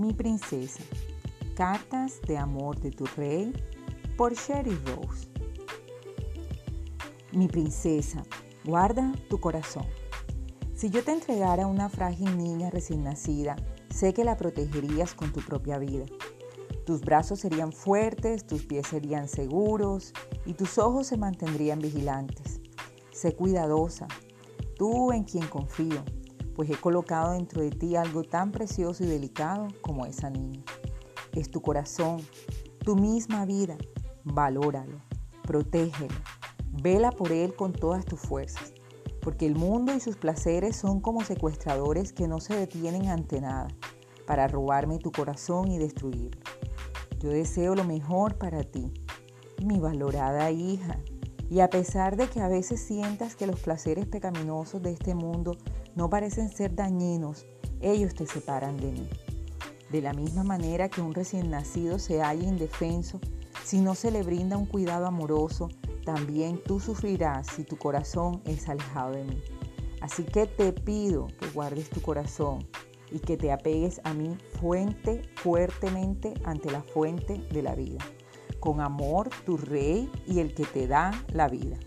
Mi princesa. Cartas de amor de tu rey por Sherry Rose. Mi princesa, guarda tu corazón. Si yo te entregara una frágil niña recién nacida, sé que la protegerías con tu propia vida. Tus brazos serían fuertes, tus pies serían seguros y tus ojos se mantendrían vigilantes. Sé cuidadosa, tú en quien confío, pues he colocado dentro de ti algo tan precioso y delicado como esa niña. Es tu corazón, tu misma vida. Valóralo, protégelo, vela por él con todas tus fuerzas, porque el mundo y sus placeres son como secuestradores que no se detienen ante nada para robarme tu corazón y destruirlo. Yo deseo lo mejor para ti, mi valorada hija, y a pesar de que a veces sientas que los placeres pecaminosos de este mundo no parecen ser dañinos, ellos te separan de mí. De la misma manera que un recién nacido se halla indefenso si no se le brinda un cuidado amoroso, también tú sufrirás si tu corazón es alejado de mí. Así que te pido que guardes tu corazón y que te apegues a mí fuente fuertemente ante la fuente de la vida. Con amor, tu rey y el que te da la vida.